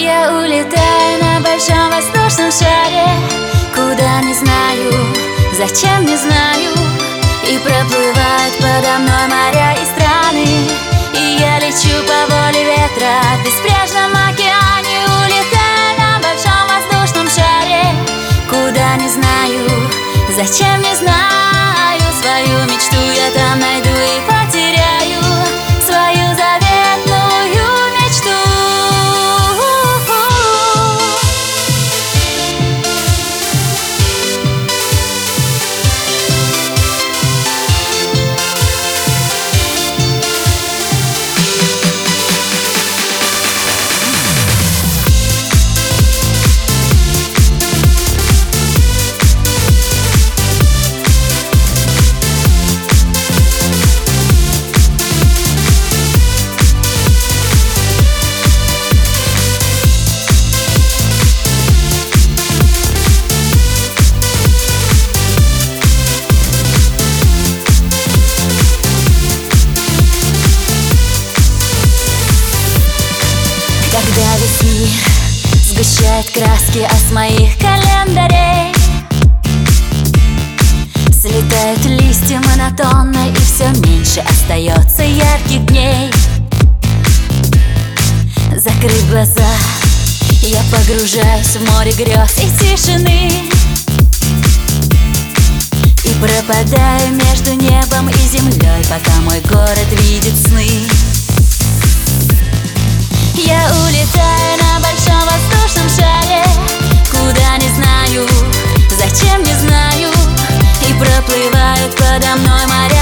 Я улетаю на большом воздушном шаре. Куда не знаю, зачем не знаю. И проплывают сгущает краски а с моих календарей. Слетают листья монотонно и все меньше остается ярких дней. Закрыв глаза, я погружаюсь в море грез и тишины. И пропадаю между небом и землей, подо мной моря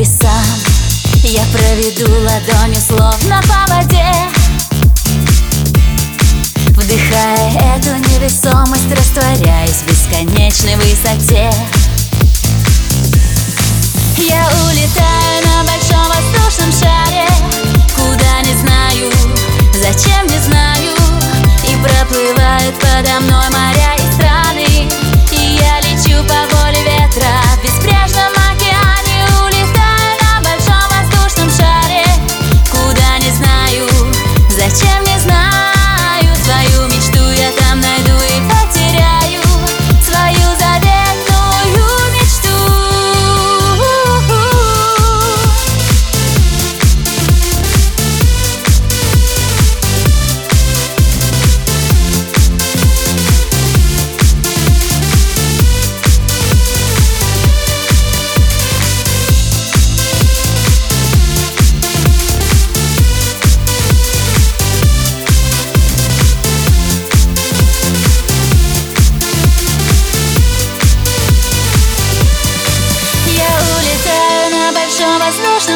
небесам. Я проведу ладонью словно по воде. Вдыхая эту невесомость, растворяясь в бесконечной высоте. Я улетаю на большом воздушном шаре. Куда не знаю, зачем не знаю. И проплывают подо мной моря и страны. И я лечу по воле ветра в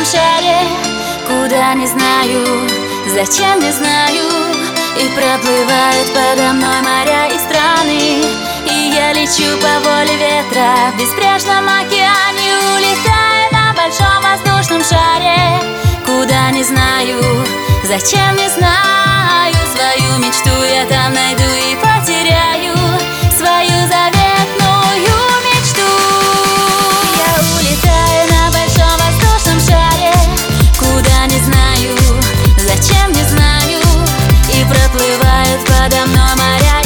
воздушном шаре Куда не знаю, зачем не знаю. И проплывают подо мной моря и страны. И я лечу по воле ветра В беспрежном океане Улетаю на большом воздушном шаре. Куда не знаю, зачем не знаю. Свою мечту я там найду и Para